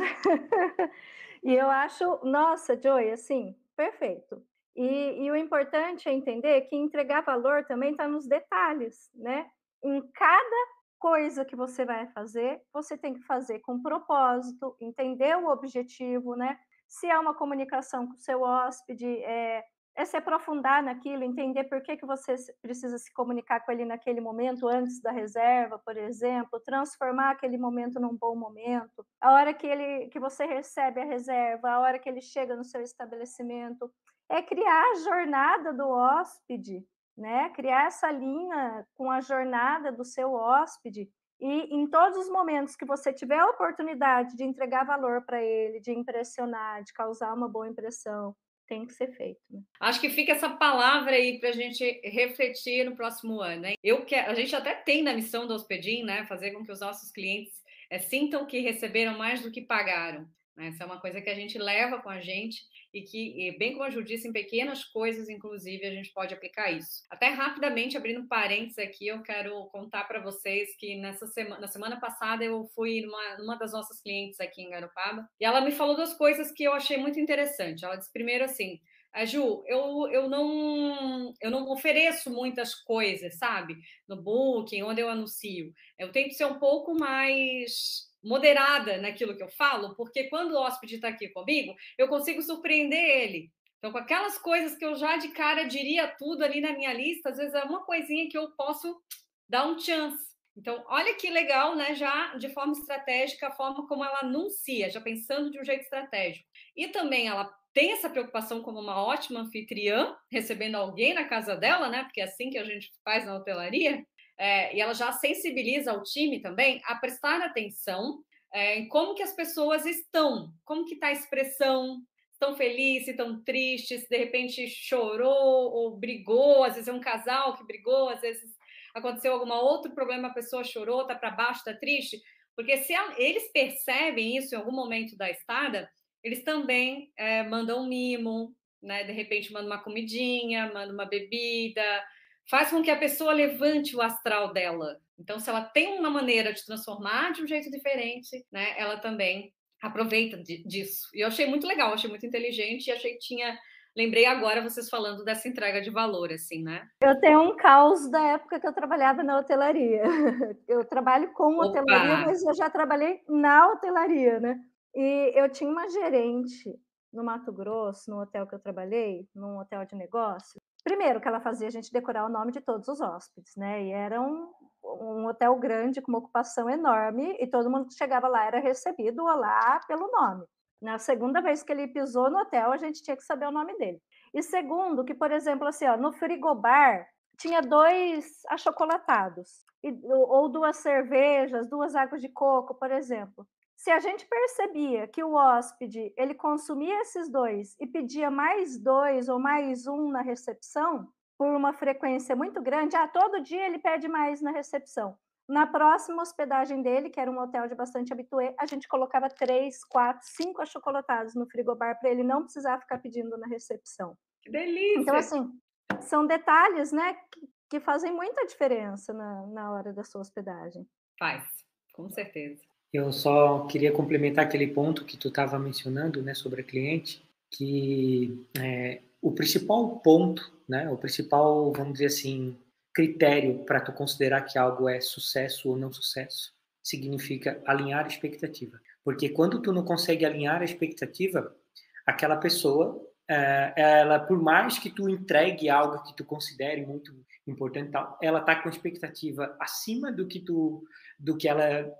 e eu acho, nossa, Joy, assim, perfeito. E, e o importante é entender que entregar valor também está nos detalhes, né? Em cada coisa que você vai fazer, você tem que fazer com propósito, entender o objetivo, né? se é uma comunicação com o seu hóspede, é, é se aprofundar naquilo, entender por que, que você precisa se comunicar com ele naquele momento, antes da reserva, por exemplo, transformar aquele momento num bom momento, a hora que, ele, que você recebe a reserva, a hora que ele chega no seu estabelecimento, é criar a jornada do hóspede, né? Criar essa linha com a jornada do seu hóspede e em todos os momentos que você tiver a oportunidade de entregar valor para ele, de impressionar, de causar uma boa impressão, tem que ser feito. Né? Acho que fica essa palavra aí para a gente refletir no próximo ano. Né? Eu quero, a gente até tem na missão do Hospedim, né, fazer com que os nossos clientes é, sintam que receberam mais do que pagaram. Né? Essa é uma coisa que a gente leva com a gente e que, bem como a Ju disse, em pequenas coisas, inclusive, a gente pode aplicar isso. Até rapidamente, abrindo parênteses aqui, eu quero contar para vocês que nessa semana, na semana passada eu fui numa, numa das nossas clientes aqui em Garopaba e ela me falou duas coisas que eu achei muito interessante. Ela disse primeiro assim, a Ju, eu, eu, não, eu não ofereço muitas coisas, sabe? No Booking, onde eu anuncio. Eu tento ser um pouco mais moderada naquilo que eu falo, porque quando o hóspede está aqui comigo, eu consigo surpreender ele. Então, com aquelas coisas que eu já de cara diria tudo ali na minha lista, às vezes é uma coisinha que eu posso dar um chance. Então, olha que legal, né? Já de forma estratégica, a forma como ela anuncia, já pensando de um jeito estratégico. E também ela tem essa preocupação como uma ótima anfitriã, recebendo alguém na casa dela, né? Porque é assim que a gente faz na hotelaria. É, e ela já sensibiliza o time também a prestar atenção é, em como que as pessoas estão, como que está a expressão, estão felizes, estão tristes, de repente chorou ou brigou, às vezes é um casal que brigou, às vezes aconteceu algum outro problema, a pessoa chorou, está para baixo, está triste, porque se eles percebem isso em algum momento da estada, eles também é, mandam um mimo, né? De repente manda uma comidinha, manda uma bebida, faz com que a pessoa levante o astral dela. Então, se ela tem uma maneira de transformar de um jeito diferente, né? Ela também aproveita disso. E eu achei muito legal, achei muito inteligente e achei que tinha Lembrei agora vocês falando dessa entrega de valor, assim, né? Eu tenho um caos da época que eu trabalhava na hotelaria. (laughs) Eu trabalho com Opa. hotelaria, mas eu já trabalhei na hotelaria, né? E eu tinha uma gerente no Mato Grosso, no hotel que eu trabalhei, num hotel de negócio. Primeiro, que ela fazia a gente decorar o nome de todos os hóspedes, né? E era um, um hotel grande, com uma ocupação enorme, e todo mundo que chegava lá era recebido lá pelo nome. Na segunda vez que ele pisou no hotel, a gente tinha que saber o nome dele. E segundo, que, por exemplo, assim, ó, no frigobar tinha dois achocolatados, ou duas cervejas, duas águas de coco, por exemplo se a gente percebia que o hóspede ele consumia esses dois e pedia mais dois ou mais um na recepção, por uma frequência muito grande, ah, todo dia ele pede mais na recepção. Na próxima hospedagem dele, que era um hotel de bastante habitué, a gente colocava três, quatro, cinco achocolatados no frigobar para ele não precisar ficar pedindo na recepção. Que delícia! Então, assim, são detalhes, né, que, que fazem muita diferença na, na hora da sua hospedagem. Faz, com certeza. Eu só queria complementar aquele ponto que tu estava mencionando, né, sobre a cliente, que é, o principal ponto, né, o principal, vamos dizer assim, critério para tu considerar que algo é sucesso ou não sucesso, significa alinhar a expectativa. Porque quando tu não consegue alinhar a expectativa, aquela pessoa, é, ela, por mais que tu entregue algo que tu considere muito importante, ela tá com expectativa acima do que tu, do que ela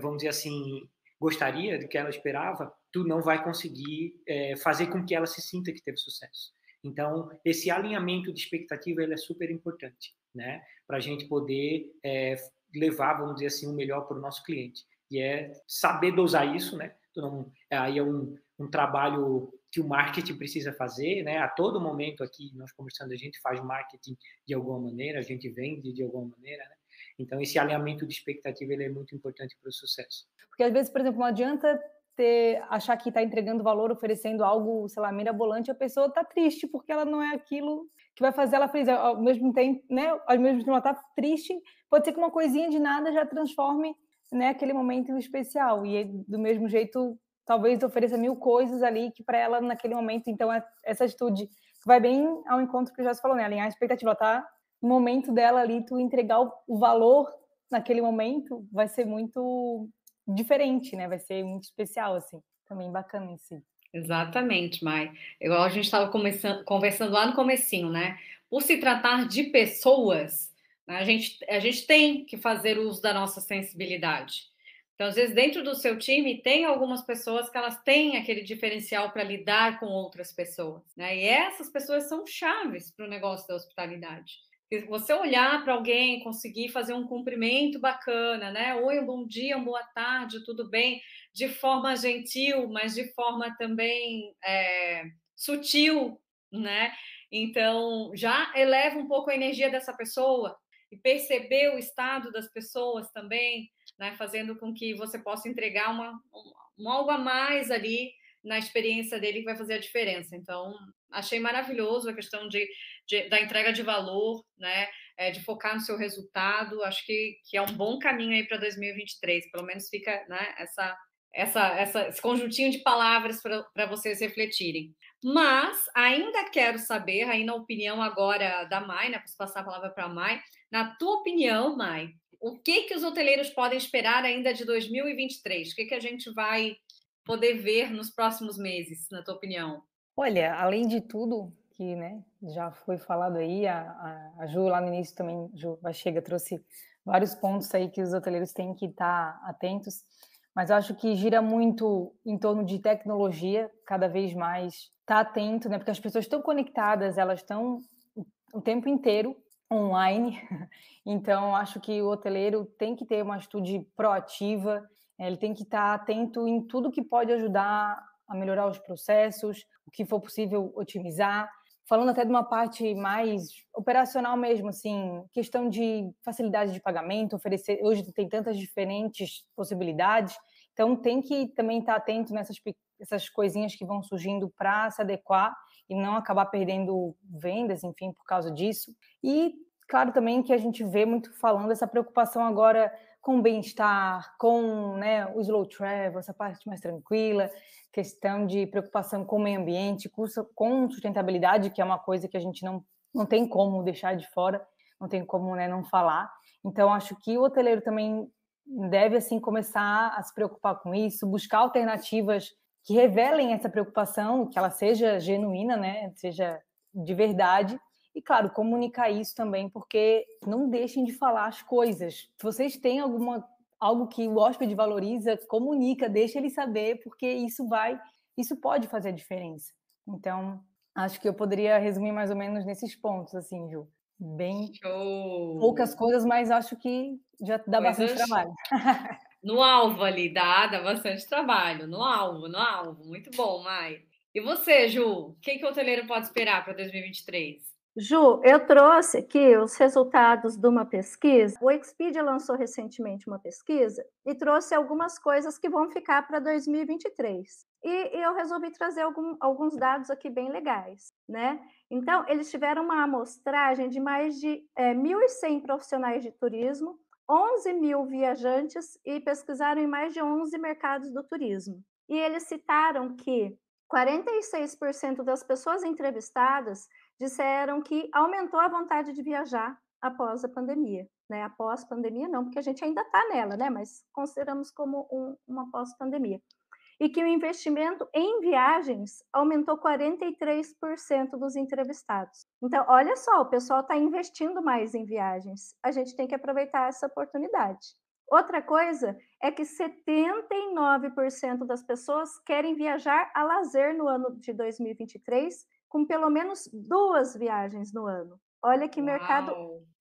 vamos dizer assim, gostaria, do que ela esperava, tu não vai conseguir é, fazer com que ela se sinta que teve sucesso. Então, esse alinhamento de expectativa ele é super importante, né? Para a gente poder é, levar, vamos dizer assim, o melhor para o nosso cliente. E é saber dosar isso, né? Então, aí é um, um trabalho que o marketing precisa fazer, né? A todo momento aqui, nós conversando, a gente faz marketing de alguma maneira, a gente vende de alguma maneira, né? Então, esse alinhamento de expectativa ele é muito importante para o sucesso. Porque, às vezes, por exemplo, não adianta ter, achar que está entregando valor, oferecendo algo, sei lá, mirabolante, a pessoa está triste porque ela não é aquilo que vai fazer ela feliz. Ao mesmo tempo, né, ao mesmo tempo ela está triste, pode ser que uma coisinha de nada já transforme né, aquele momento especial. E do mesmo jeito, talvez ofereça mil coisas ali que para ela, naquele momento, então, é essa atitude vai bem ao encontro que se falou, né? Alinhar a expectativa, ela tá momento dela ali, tu entregar o valor naquele momento, vai ser muito diferente, né? Vai ser muito especial, assim. Também bacana em si. Exatamente, Mai. Igual a gente estava conversando lá no comecinho, né? Por se tratar de pessoas, né, a, gente, a gente tem que fazer uso da nossa sensibilidade. Então, às vezes, dentro do seu time, tem algumas pessoas que elas têm aquele diferencial para lidar com outras pessoas. Né? E essas pessoas são chaves para o negócio da hospitalidade você olhar para alguém, conseguir fazer um cumprimento bacana, né? Oi, um bom dia, uma boa tarde, tudo bem? De forma gentil, mas de forma também é, sutil, né? Então, já eleva um pouco a energia dessa pessoa e perceber o estado das pessoas também, né? Fazendo com que você possa entregar uma, um, algo a mais ali na experiência dele que vai fazer a diferença. Então, achei maravilhoso a questão de, de da entrega de valor, né? É, de focar no seu resultado. Acho que, que é um bom caminho aí para 2023. Pelo menos fica né, essa, essa, essa, esse conjuntinho de palavras para vocês refletirem. Mas ainda quero saber, aí na opinião agora da Mai, né? Posso passar a palavra para a Mai. Na tua opinião, Mai, o que, que os hoteleiros podem esperar ainda de 2023? O que, que a gente vai poder ver nos próximos meses, na tua opinião? Olha, além de tudo que né, já foi falado aí, a, a, Ju lá no início também, Ju Chega trouxe vários pontos aí que os hoteleiros têm que estar atentos, mas acho que gira muito em torno de tecnologia, cada vez mais tá atento, né? Porque as pessoas estão conectadas, elas estão o tempo inteiro online. (laughs) Então, acho que o hoteleiro tem que ter uma atitude proativa, ele tem que estar atento em tudo que pode ajudar a melhorar os processos, o que for possível otimizar. Falando até de uma parte mais operacional mesmo, assim, questão de facilidade de pagamento, oferecer. Hoje tem tantas diferentes possibilidades, então tem que também estar atento nessas essas coisinhas que vão surgindo para se adequar e não acabar perdendo vendas, enfim, por causa disso. E claro também que a gente vê muito falando essa preocupação agora com bem-estar, com né, o slow travel, essa parte mais tranquila, questão de preocupação com o meio ambiente, com sustentabilidade, que é uma coisa que a gente não, não tem como deixar de fora, não tem como né, não falar. Então, acho que o hoteleiro também deve assim começar a se preocupar com isso, buscar alternativas que revelem essa preocupação, que ela seja genuína, né, seja de verdade, e, claro, comunicar isso também, porque não deixem de falar as coisas. Se vocês têm alguma algo que o hóspede valoriza, comunica, deixa ele saber, porque isso vai, isso pode fazer a diferença. Então, acho que eu poderia resumir mais ou menos nesses pontos, assim, Ju. Bem Show. poucas coisas, mas acho que já dá bastante trabalho. (laughs) No alvo ali, dá, dá bastante trabalho. No alvo, no alvo. Muito bom, Mai. E você, Ju? O que, que o hoteleiro pode esperar para 2023? Ju, eu trouxe aqui os resultados de uma pesquisa. O Expedia lançou recentemente uma pesquisa e trouxe algumas coisas que vão ficar para 2023. E, e, eu resolvi trazer algum, alguns dados aqui bem legais, né? Então, eles tiveram uma amostragem de mais de é, 1.100 profissionais de turismo, 11 mil viajantes e pesquisaram em mais de 11 mercados do turismo. E eles citaram que 46% das pessoas entrevistadas disseram que aumentou a vontade de viajar após a pandemia. Né? Após pandemia, não, porque a gente ainda está nela, né? mas consideramos como um, uma pós-pandemia. E que o investimento em viagens aumentou 43% dos entrevistados. Então, olha só, o pessoal está investindo mais em viagens. A gente tem que aproveitar essa oportunidade. Outra coisa é que 79% das pessoas querem viajar a lazer no ano de 2023 com pelo menos duas viagens no ano. Olha que Uau. mercado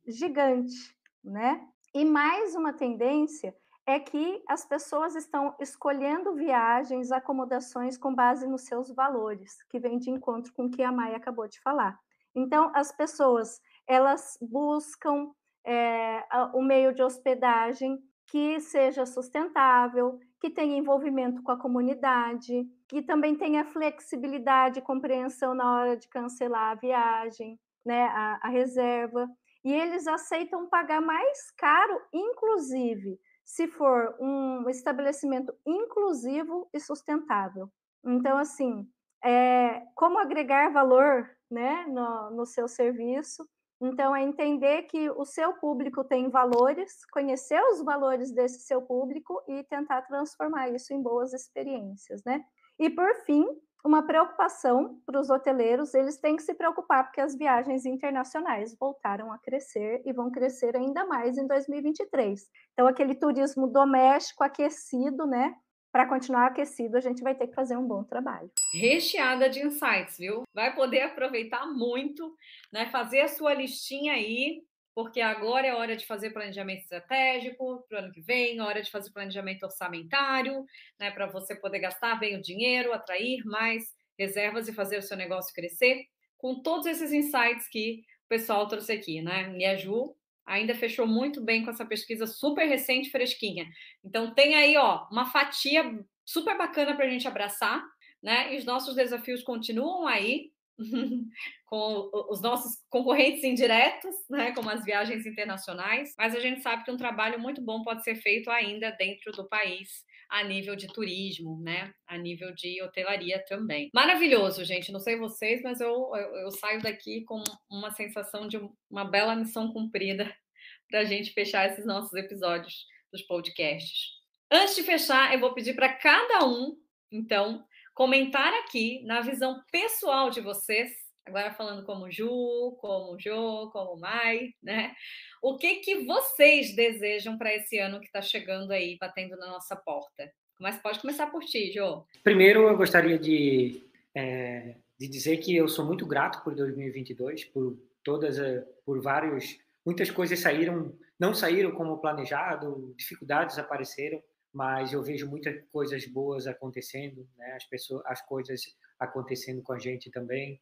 gigante, né? E mais uma tendência é que as pessoas estão escolhendo viagens, acomodações com base nos seus valores, que vem de encontro com o que a Maia acabou de falar. Então, as pessoas elas buscam é, o meio de hospedagem que seja sustentável, que tenha envolvimento com a comunidade, que também tenha flexibilidade e compreensão na hora de cancelar a viagem, né, a, a reserva. E eles aceitam pagar mais caro, inclusive, se for um estabelecimento inclusivo e sustentável. Então, assim, é, como agregar valor né, no, no seu serviço então, é entender que o seu público tem valores, conhecer os valores desse seu público e tentar transformar isso em boas experiências, né? E, por fim, uma preocupação para os hoteleiros, eles têm que se preocupar porque as viagens internacionais voltaram a crescer e vão crescer ainda mais em 2023. Então, aquele turismo doméstico aquecido, né? Para continuar aquecido, a gente vai ter que fazer um bom trabalho. Recheada de insights, viu? Vai poder aproveitar muito, né? Fazer a sua listinha aí, porque agora é hora de fazer planejamento estratégico para o ano que vem, hora de fazer planejamento orçamentário, né? Para você poder gastar bem o dinheiro, atrair mais reservas e fazer o seu negócio crescer. Com todos esses insights que o pessoal trouxe aqui, né? E a Ju ainda fechou muito bem com essa pesquisa super recente, fresquinha. Então tem aí, ó, uma fatia super bacana para a gente abraçar, né? E os nossos desafios continuam aí. (laughs) com os nossos concorrentes indiretos, né, como as viagens internacionais, mas a gente sabe que um trabalho muito bom pode ser feito ainda dentro do país a nível de turismo, né? A nível de hotelaria também. Maravilhoso, gente. Não sei vocês, mas eu, eu, eu saio daqui com uma sensação de uma bela missão cumprida (laughs) para a gente fechar esses nossos episódios dos podcasts. Antes de fechar, eu vou pedir para cada um, então, comentar aqui na visão pessoal de vocês agora falando como Ju, como Jo, como Mai, né? O que que vocês desejam para esse ano que está chegando aí, batendo na nossa porta? Mas pode começar por ti, Jô. Primeiro, eu gostaria de, é, de dizer que eu sou muito grato por 2022, por todas, por vários, muitas coisas saíram, não saíram como planejado, dificuldades apareceram, mas eu vejo muitas coisas boas acontecendo, né? As pessoas, as coisas acontecendo com a gente também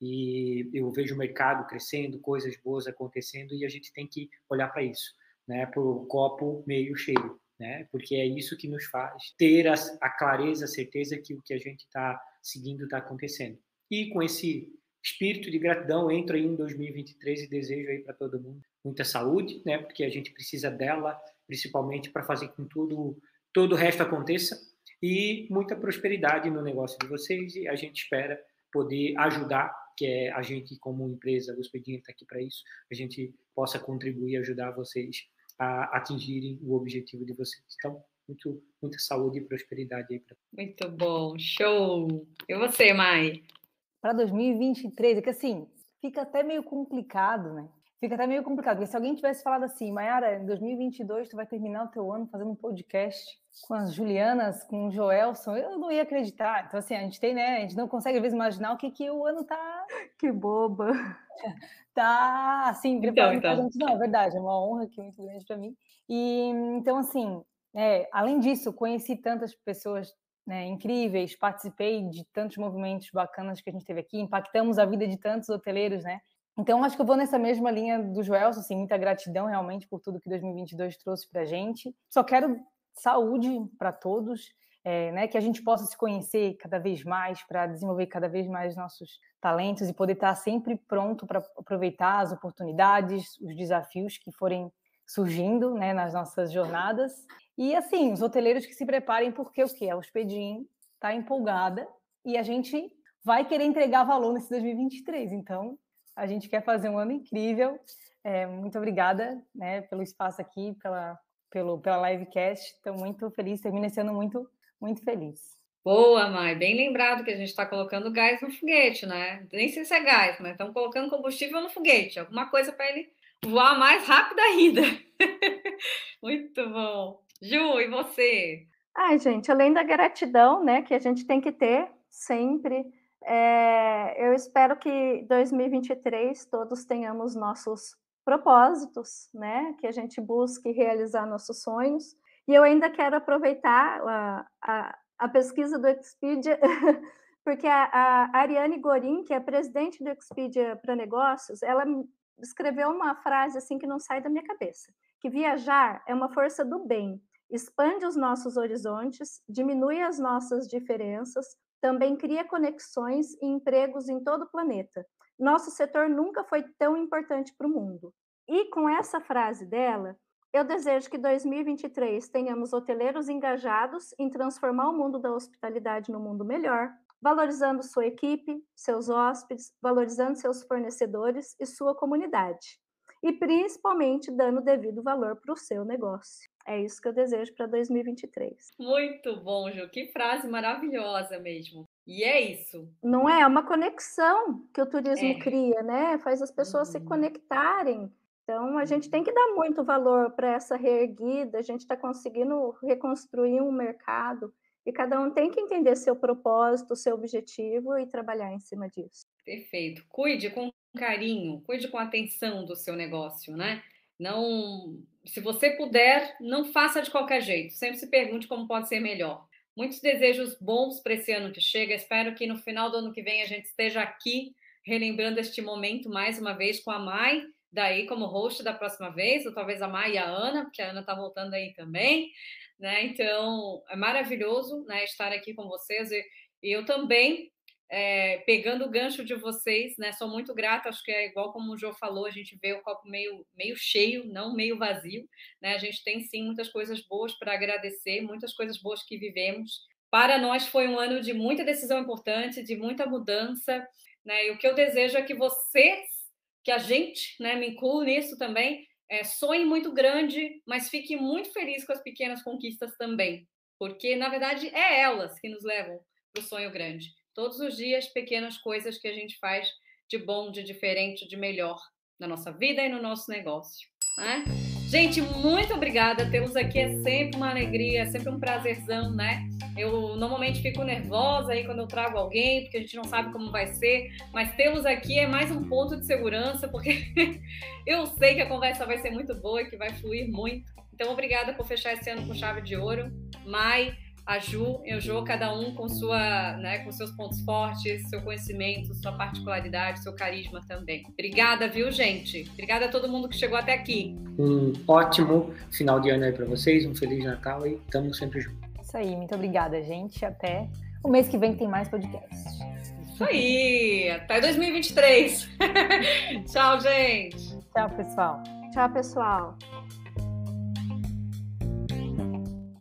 e eu vejo o mercado crescendo, coisas boas acontecendo e a gente tem que olhar para isso, né? Para o copo meio cheio, né? Porque é isso que nos faz ter a, a clareza, a certeza que o que a gente está seguindo está acontecendo. E com esse espírito de gratidão entro aí em 2023 e desejo aí para todo mundo muita saúde, né? Porque a gente precisa dela, principalmente para fazer com tudo todo o resto aconteça e muita prosperidade no negócio de vocês e a gente espera poder ajudar que é a gente como empresa, o Expediente está aqui para isso, a gente possa contribuir e ajudar vocês a atingirem o objetivo de vocês. Então, muito, muita saúde e prosperidade aí. Pra... Muito bom, show! E você, Mai? Para 2023, é que assim, fica até meio complicado, né? Fica até meio complicado, porque se alguém tivesse falado assim, Mayara, em 2022 tu vai terminar o teu ano fazendo um podcast com as Julianas, com o Joelson, eu não ia acreditar. Então, assim, a gente tem, né? A gente não consegue, às vezes, imaginar o que, que o ano tá. (laughs) Que boba! (laughs) Tá, assim, então, então. Gente. Não, é verdade, é uma honra aqui muito grande para mim. E, então, assim, é, além disso, conheci tantas pessoas né, incríveis, participei de tantos movimentos bacanas que a gente teve aqui, impactamos a vida de tantos hoteleiros, né? Então, acho que eu vou nessa mesma linha do Joelson, assim, muita gratidão realmente por tudo que 2022 trouxe para gente. Só quero saúde para todos, é, né, que a gente possa se conhecer cada vez mais, para desenvolver cada vez mais nossos talentos e poder estar sempre pronto para aproveitar as oportunidades, os desafios que forem surgindo né, nas nossas jornadas. E assim, os hoteleiros que se preparem, porque o que? A Hospedim está empolgada e a gente vai querer entregar valor nesse 2023. Então, a gente quer fazer um ano incrível. É, muito obrigada né, pelo espaço aqui, pela, pelo, pela livecast. Estou muito feliz, termina esse ano muito, muito feliz. Boa, Mai. Bem lembrado que a gente está colocando gás no foguete, né? Nem sei se é gás, mas estamos colocando combustível no foguete. Alguma coisa para ele voar mais rápido ainda. (laughs) muito bom. Ju, e você? Ai, gente, além da gratidão, né, que a gente tem que ter sempre é, eu espero que 2023 todos tenhamos nossos propósitos, né? Que a gente busque realizar nossos sonhos. E eu ainda quero aproveitar a, a, a pesquisa do Expedia, (laughs) porque a, a, Ariane Gorin, que é presidente do Expedia para Negócios, ela escreveu uma frase assim que não sai da minha cabeça, que viajar é uma força do bem, expande os nossos horizontes, diminui as nossas diferenças, também cria conexões e empregos em todo o planeta. Nosso setor nunca foi tão importante para o mundo. E com essa frase dela, eu desejo que 2023 tenhamos hoteleiros engajados em transformar o mundo da hospitalidade no mundo melhor, valorizando sua equipe, seus hóspedes, valorizando seus fornecedores e sua comunidade. E principalmente dando devido valor para o seu negócio. É isso que eu desejo para 2023. Muito bom, Ju. Que frase maravilhosa mesmo. E é isso. Não é? É uma conexão que o turismo é. cria, né? Faz as pessoas uhum. se conectarem. Então, a gente tem que dar muito valor para essa reerguida. A gente está conseguindo reconstruir um mercado e cada um tem que entender seu propósito, seu objetivo e trabalhar em cima disso. Perfeito. Cuide com carinho, cuide com atenção do seu negócio, né? Não, se você puder, não faça de qualquer jeito. Sempre se pergunte como pode ser melhor. Muitos desejos bons para esse ano que chega. Espero que no final do ano que vem a gente esteja aqui relembrando este momento mais uma vez com a Mai, daí como host da próxima vez, ou talvez a Mai e a Ana, porque a Ana está voltando aí também, né? Então é maravilhoso, né, estar aqui com vocês e, e eu também é, pegando o gancho de vocês, né? Sou muito grata, acho que é igual como o João falou, a gente vê o copo meio, meio cheio, não meio vazio, né? A gente tem sim muitas coisas boas para agradecer, muitas coisas boas que vivemos. Para nós foi um ano de muita decisão importante, de muita mudança, né? E o que eu desejo é que vocês, que a gente, né, me incluo nisso também, é, sonhe muito grande, mas fique muito feliz com as pequenas conquistas também, porque na verdade é elas que nos levam para o sonho grande. Todos os dias, pequenas coisas que a gente faz de bom, de diferente, de melhor na nossa vida e no nosso negócio. Né? Gente, muito obrigada. Tê-los aqui é sempre uma alegria, é sempre um prazerzão, né? Eu normalmente fico nervosa aí quando eu trago alguém, porque a gente não sabe como vai ser, mas tê-los aqui é mais um ponto de segurança, porque (laughs) eu sei que a conversa vai ser muito boa e que vai fluir muito. Então, obrigada por fechar esse ano com chave de ouro. Mai, a Ju e o Jô, cada um com, sua, né, com seus pontos fortes, seu conhecimento, sua particularidade, seu carisma também. Obrigada, viu, gente? Obrigada a todo mundo que chegou até aqui. Um ótimo final de ano aí para vocês, um Feliz Natal e estamos sempre juntos. Isso aí, muito obrigada, gente. Até o mês que vem tem mais podcast. Isso aí, até 2023. (laughs) Tchau, gente. Tchau, pessoal. Tchau, pessoal.